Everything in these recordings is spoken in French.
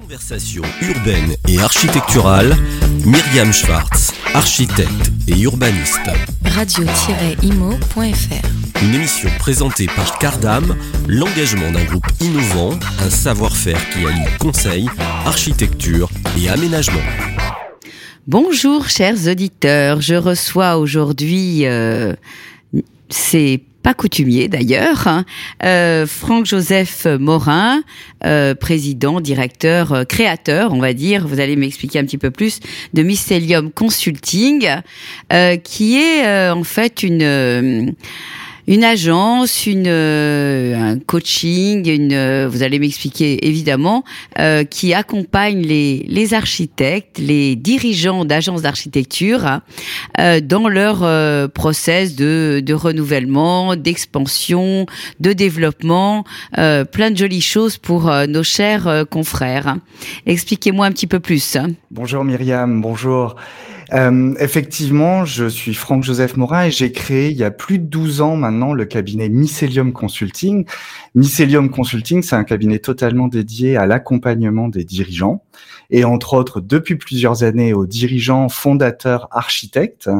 Conversation urbaine et architecturale, Myriam Schwartz, architecte et urbaniste. Radio-imo.fr Une émission présentée par Cardam, l'engagement d'un groupe innovant, un savoir-faire qui allie conseil, architecture et aménagement. Bonjour chers auditeurs, je reçois aujourd'hui, euh, c'est pas coutumier d'ailleurs, euh, Franck-Joseph Morin, euh, président, directeur, euh, créateur, on va dire, vous allez m'expliquer un petit peu plus, de Mycelium Consulting, euh, qui est en fait une une agence, une euh, un coaching, une euh, vous allez m'expliquer évidemment euh, qui accompagne les les architectes, les dirigeants d'agences d'architecture hein, euh, dans leur euh, process de de renouvellement, d'expansion, de développement, plein de jolies choses pour nos chers confrères. Expliquez-moi un petit peu plus. hein. Bonjour Myriam, bonjour. Euh, effectivement, je suis Franck-Joseph Morin et j'ai créé il y a plus de 12 ans maintenant le cabinet Mycelium Consulting. Mycelium Consulting, c'est un cabinet totalement dédié à l'accompagnement des dirigeants et entre autres depuis plusieurs années aux dirigeants fondateurs architectes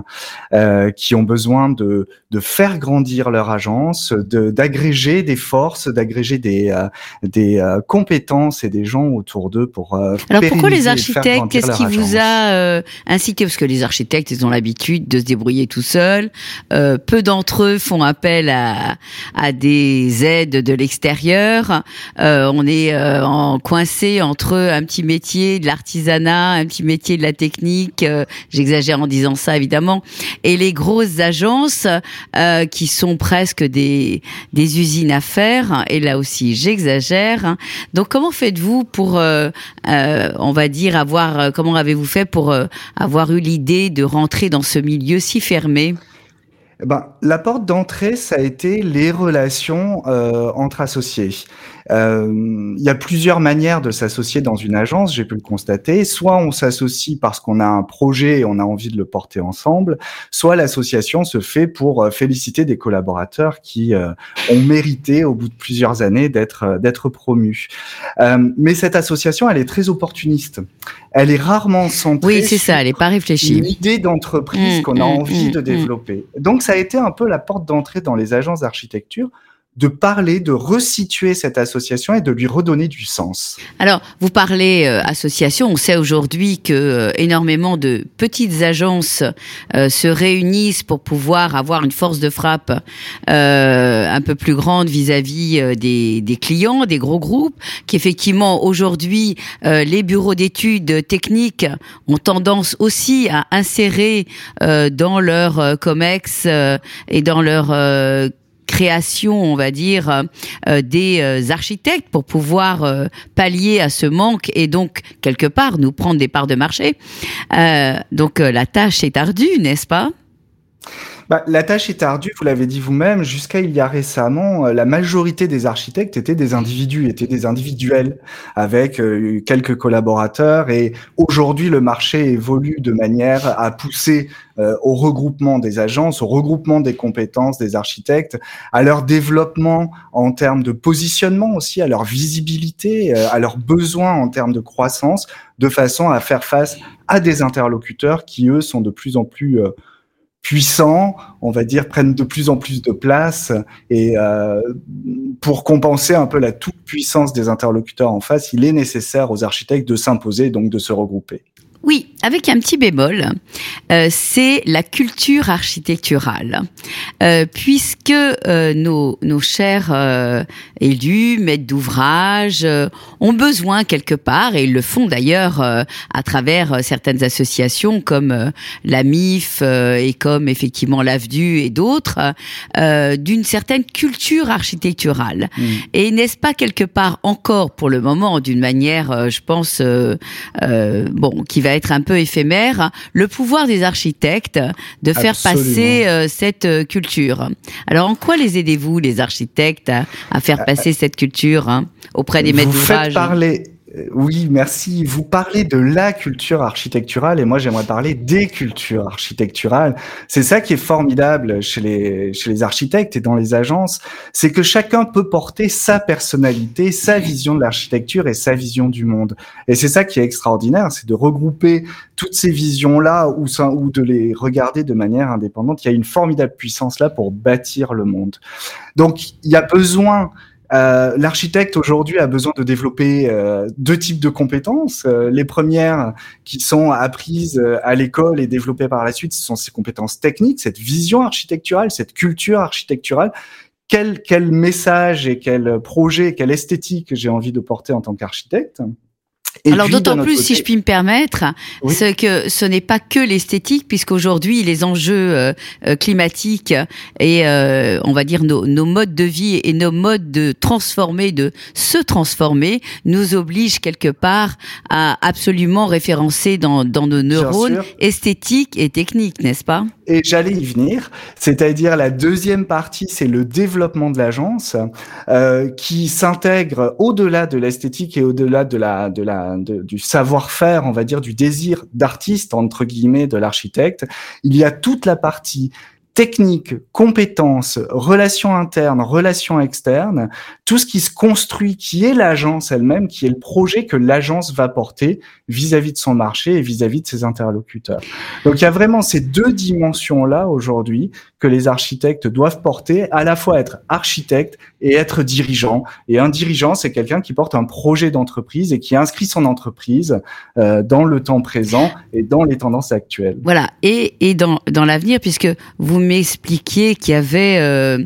euh, qui ont besoin de, de faire grandir leur agence, de- d'agréger des forces, d'agréger des, euh, des euh, compétences et des gens autour d'eux pour euh, Alors pourquoi les architectes Qu'est-ce qui vous a euh, incité? Parce que les architectes, ils ont l'habitude de se débrouiller tout seuls. Euh, peu d'entre eux font appel à, à des aides de l'extérieur. Euh, on est euh, coincé entre un petit métier de l'artisanat, un petit métier de la technique. J'exagère en disant ça évidemment. Et les grosses agences qui sont presque des des usines à faire. Et là aussi, j'exagère. Donc comment faites-vous pour on va dire avoir comment avez-vous fait pour avoir eu l'idée de rentrer dans ce milieu si fermé? Eh Ben, la porte d'entrée, ça a été les relations euh, entre associés. Euh, Il y a plusieurs manières de s'associer dans une agence, j'ai pu le constater. Soit on s'associe parce qu'on a un projet et on a envie de le porter ensemble, soit l'association se fait pour euh, féliciter des collaborateurs qui euh, ont mérité au bout de plusieurs années d'être d'être promus. Euh, mais cette association, elle est très opportuniste. Elle est rarement centrée Oui, c'est ça, elle n'est pas une réfléchie. idée d'entreprise Mm, qu'on a mm, envie mm, de développer. Donc ça a été un peu la porte d'entrée dans les agences d'architecture de parler, de resituer cette association et de lui redonner du sens. Alors, vous parlez euh, association. On sait aujourd'hui que euh, énormément de petites agences euh, se réunissent pour pouvoir avoir une force de frappe euh, un peu plus grande vis-à-vis euh, des, des clients, des gros groupes. Qu'effectivement, aujourd'hui, euh, les bureaux d'études techniques ont tendance aussi à insérer dans leur comex et dans leur création, on va dire, euh, des euh, architectes pour pouvoir euh, pallier à ce manque et donc quelque part nous prendre des parts de marché. Euh, donc euh, la tâche est ardue, n'est-ce pas? Bah, la tâche est ardue, vous l'avez dit vous-même, jusqu'à il y a récemment, euh, la majorité des architectes étaient des individus, étaient des individuels avec euh, quelques collaborateurs. Et aujourd'hui le marché évolue de manière à pousser euh, au regroupement des agences, au regroupement des compétences des architectes, à leur développement en termes de positionnement aussi, à leur visibilité, à leurs besoins en termes de croissance, de façon à faire face à des interlocuteurs qui, eux, sont de plus en plus puissants, on va dire, prennent de plus en plus de place et euh, pour compenser un peu la toute-puissance des interlocuteurs en face, il est nécessaire aux architectes de s'imposer, donc de se regrouper. Oui, avec un petit bémol, euh, c'est la culture architecturale, Euh, puisque euh, nos, nos chers élus, maîtres d'ouvrage, ont besoin quelque part, et ils le font d'ailleurs à travers certaines associations comme la MIF et comme effectivement l'AVDU et d'autres, d'une certaine culture architecturale. Et n'est-ce pas quelque part encore pour le moment, d'une manière, je pense, bon, qui va être un peu éphémère, le pouvoir des architectes de faire Absolument. passer euh, cette euh, culture. Alors, en quoi les aidez-vous, les architectes, à, à faire passer cette culture hein, auprès des maîtres d'ouvrage? parler oui, merci. Vous parlez de la culture architecturale et moi j'aimerais parler des cultures architecturales. C'est ça qui est formidable chez les, chez les architectes et dans les agences, c'est que chacun peut porter sa personnalité, sa vision de l'architecture et sa vision du monde. Et c'est ça qui est extraordinaire, c'est de regrouper toutes ces visions-là ou, ou de les regarder de manière indépendante. Il y a une formidable puissance là pour bâtir le monde. Donc il y a besoin euh, l'architecte aujourd'hui a besoin de développer euh, deux types de compétences. Euh, les premières qui sont apprises à l'école et développées par la suite, ce sont ces compétences techniques, cette vision architecturale, cette culture architecturale. Quel, quel message et quel projet, quelle esthétique j'ai envie de porter en tant qu'architecte? Alors d'autant plus, si je puis me permettre, c'est que ce n'est pas que l'esthétique, puisqu'aujourd'hui les enjeux euh, euh, climatiques et euh, on va dire nos, nos, modes de vie et nos modes de transformer, de se transformer, nous obligent quelque part à absolument référencer dans, dans nos neurones esthétiques et techniques, n'est-ce pas? Et j'allais y venir, c'est-à-dire la deuxième partie, c'est le développement de l'agence qui s'intègre au-delà de l'esthétique et au-delà de la de la du savoir-faire, on va dire, du désir d'artiste, entre guillemets, de l'architecte. Il y a toute la partie technique, compétences, relations internes, relations externes, tout ce qui se construit, qui est l'agence elle-même, qui est le projet que l'agence va porter vis-à-vis de son marché et vis-à-vis de ses interlocuteurs. Donc il y a vraiment ces deux dimensions-là aujourd'hui que les architectes doivent porter, à la fois être architecte et être dirigeant. Et un dirigeant, c'est quelqu'un qui porte un projet d'entreprise et qui inscrit son entreprise euh, dans le temps présent et dans les tendances actuelles. Voilà, et, et dans, dans l'avenir, puisque vous m'expliquiez qu'il y avait... Euh,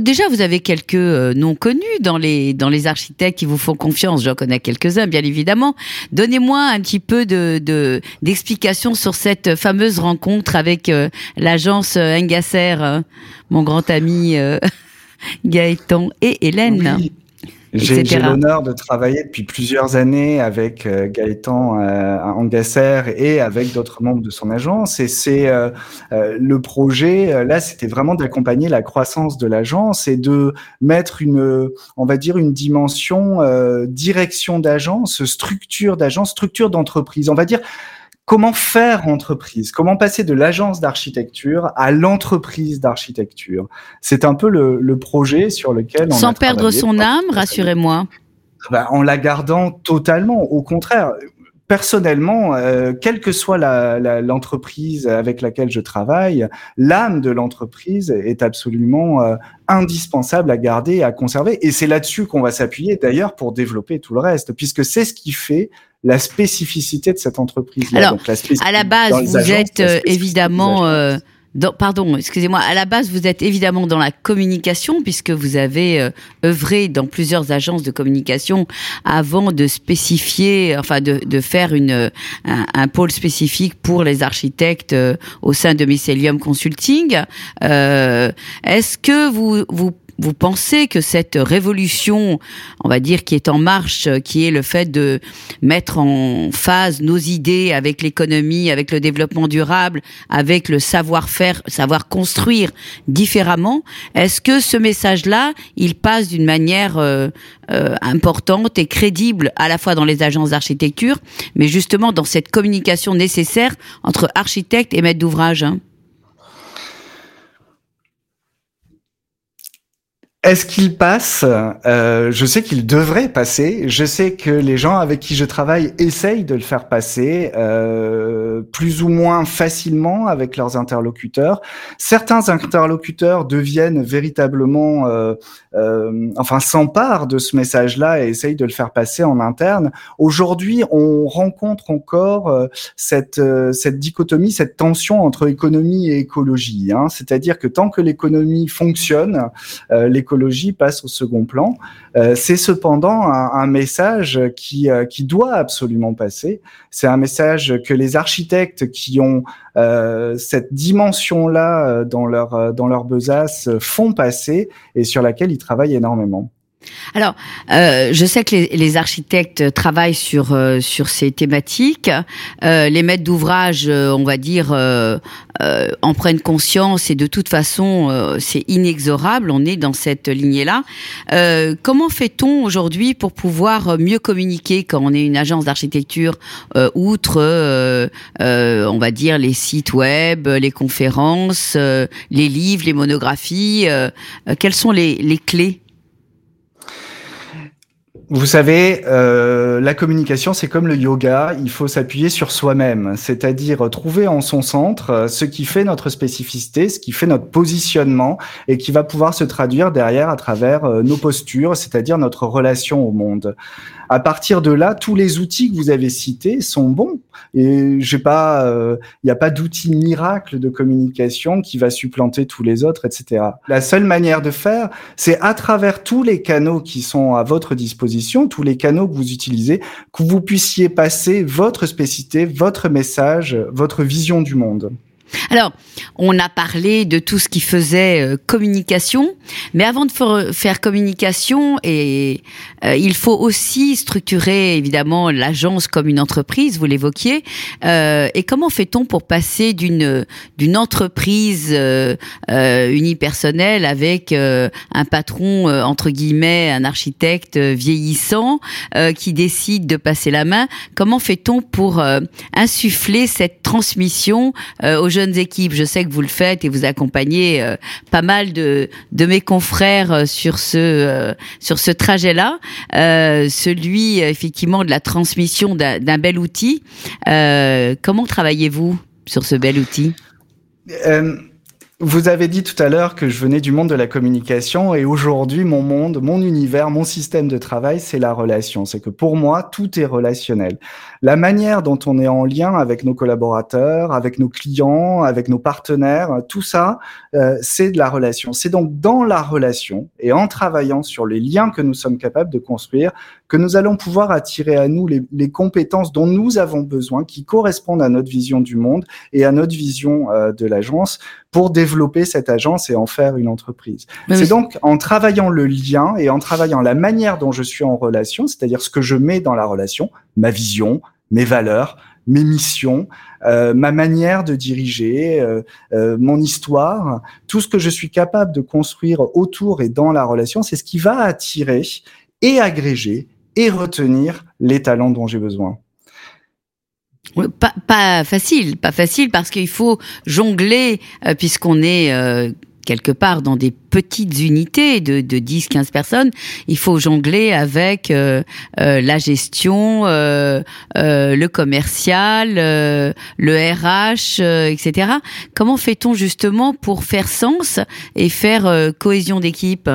déjà, vous avez quelques euh, noms connus dans les, dans les architectes qui vous font confiance. J'en connais quelques-uns, bien évidemment. Donnez-moi un petit peu de d'explications sur cette fameuse rencontre avec euh, l'agence Engasser, mon grand ami Gaëtan et Hélène. J'ai l'honneur de travailler depuis plusieurs années avec euh, Gaëtan euh, Angasser et avec d'autres membres de son agence. Et c'est euh, euh, le projet, là, c'était vraiment d'accompagner la croissance de l'agence et de mettre une, on va dire, une dimension direction d'agence, structure d'agence, structure d'entreprise. On va dire comment faire entreprise, comment passer de l'agence d'architecture à l'entreprise d'architecture? C'est un peu le, projet sur lequel on Sans perdre son âme, rassurez-moi. Bah, en la gardant totalement. Au contraire, personnellement, euh, quelle que soit l'entreprise avec laquelle je travaille, l'âme de l'entreprise est absolument euh, indispensable à garder et à conserver. Et c'est là-dessus qu'on va s'appuyer d'ailleurs pour développer tout le reste, puisque c'est ce qui fait la spécificité de cette entreprise. Alors, à la base, vous êtes euh, pardon, excusez-moi, à la base, vous êtes évidemment dans la communication, puisque vous avez euh, œuvré dans plusieurs agences de communication avant de spécifier, enfin de, de faire une, un, pôle spécifique pour les architectes euh, au sein de Mycelium Consulting. Euh, Est-ce que vous, vous vous pensez que cette révolution, on va dire, qui est en marche, qui est le fait de mettre en phase nos idées avec l'économie, avec le développement durable, avec le savoir-faire, savoir construire différemment, est-ce que ce message-là, il passe d'une manière euh, euh, importante et crédible à la fois dans les agences d'architecture, mais justement dans cette communication nécessaire entre architectes et maîtres d'ouvrage hein? Est-ce qu'il passe? Euh, Je sais qu'il devrait passer. Je sais que les gens avec qui je travaille essayent de le faire passer euh, plus ou moins facilement avec leurs interlocuteurs. Certains interlocuteurs deviennent véritablement, euh, euh enfin, s'emparent de ce message-là et essayent de le faire passer en interne. Aujourd'hui, on rencontre encore euh, cette euh, cette dichotomie, cette tension entre économie et écologie. Hein. C'est-à-dire que tant que l'économie fonctionne, passe au second plan. Euh, c'est cependant un, message qui, euh, qui doit absolument passer. C'est un message que les architectes qui ont euh, cette dimension-là dans leur, dans leur besace font passer et sur laquelle ils travaillent énormément. Alors, euh, je sais que les, les, architectes travaillent sur euh, sur ces thématiques. Euh, les maîtres d'ouvrage, euh, on va dire, euh, en prennent conscience et de toute façon, c'est inexorable. On est dans cette lignée-là. comment fait-on aujourd'hui pour pouvoir mieux communiquer quand on est une agence d'architecture, outre, on va dire, les sites web, les conférences, les livres, les monographies Quelles sont les, les clés vous savez, euh, la communication, c'est comme le yoga, il faut s'appuyer sur soi-même, c'est-à-dire trouver en son centre euh, ce qui fait notre spécificité, ce qui fait notre positionnement et qui va pouvoir se traduire derrière à travers euh, nos postures, c'est-à-dire notre relation au monde. À partir de là, tous les outils que vous avez cités sont bons. Et j'ai pas, il n'y a pas d'outil miracle de communication qui va supplanter tous les autres, etc. La seule manière de faire, c'est à travers tous les canaux qui sont à votre disposition tous les canaux que vous utilisez, que vous puissiez passer votre spécificité, votre message, votre vision du monde. Alors, on a parlé de tout ce qui faisait euh, communication, mais avant de faire communication, et euh, il faut aussi structurer évidemment l'agence comme une entreprise. Vous l'évoquiez. Euh, et comment fait-on pour passer d'une d'une entreprise unipersonnelle avec un patron entre guillemets, un architecte vieillissant qui décide de passer la main? Comment fait-on pour insuffler cette transmission aux jeunes Je sais que vous le faites et vous accompagnez euh, pas mal de, de mes confrères euh, sur ce euh, sur ce trajet-là, celui effectivement de la transmission d'un bel outil. comment travaillez-vous sur ce bel outil? Vous avez dit tout à l'heure que je venais du monde de la communication et aujourd'hui, mon monde, mon univers, mon système de travail, c'est la relation. C'est que pour moi, tout est relationnel. La manière dont on est en lien avec nos collaborateurs, avec nos clients, avec nos partenaires, tout ça, euh, c'est de la relation. C'est donc dans la relation et en travaillant sur les liens que nous sommes capables de construire que nous allons pouvoir attirer à nous les, les compétences dont nous avons besoin, qui correspondent à notre vision du monde et à notre vision euh, de l'agence pour développer cette agence et en faire une entreprise. C'est donc en travaillant le lien et en travaillant la manière dont je suis en relation, c'est-à-dire ce que je mets dans la relation, ma vision, mes valeurs, mes missions, euh, ma manière de diriger, euh, euh, mon histoire, tout ce que je suis capable de construire autour et dans la relation, c'est ce qui va attirer et agréger et retenir les talents dont j'ai besoin. Pas, pas, facile, pas facile parce qu'il faut jongler euh, puisqu'on est euh, quelque part dans des petites unités de, de 10-15 personnes, il faut jongler avec euh, la gestion, le commercial, le RH, etc. Comment fait-on justement pour faire sens et faire cohésion d'équipe?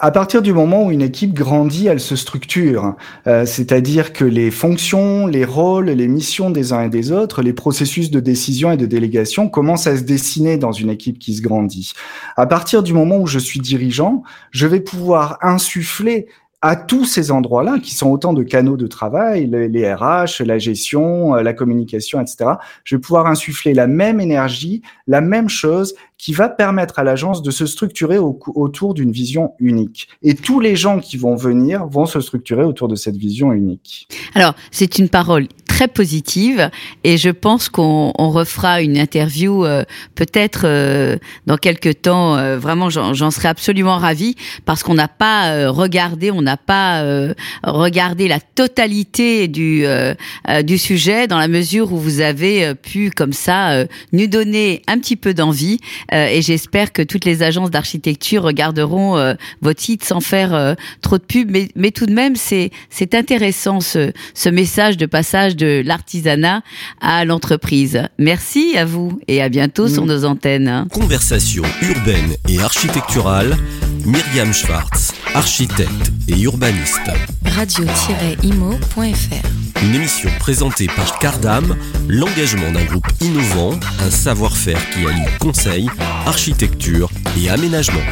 À partir du moment où une équipe grandit, elle se structure. Euh, c'est-à-dire que les fonctions, les rôles, les missions des uns et des autres, les processus de décision et de délégation commencent à se dessiner dans une équipe qui se grandit. À partir du moment où je suis dirigeant, je vais pouvoir insuffler à tous ces endroits-là, qui sont autant de canaux de travail, les, RH, la gestion, euh, la communication, etc., je vais pouvoir insuffler la même énergie, la même chose qui va permettre à l'agence de se structurer autour d'une vision unique. Et tous les gens qui vont venir vont se structurer autour de cette vision unique. Alors, c'est une parole très positive et je pense qu'on refera une interview euh, peut-être euh, dans quelques temps. Euh, vraiment, j'en serais absolument ravie parce qu'on n'a pas regardé, on n'a pas regardé la totalité du du sujet dans la mesure où vous avez pu comme ça nous donner un petit peu d'envie et j'espère que toutes les agences d'architecture regarderont votre site sans faire trop de pub, mais, mais tout de même c'est c'est intéressant ce ce message de passage de l'artisanat à l'entreprise. Merci à vous et à bientôt sur nos antennes. Conversation urbaine et architecturale, Myriam Schwartz, architecte et urbaniste. Radio-imo.fr Une émission présentée par Cardam, l'engagement d'un groupe innovant, un savoir-faire qui allie conseil, architecture et aménagement.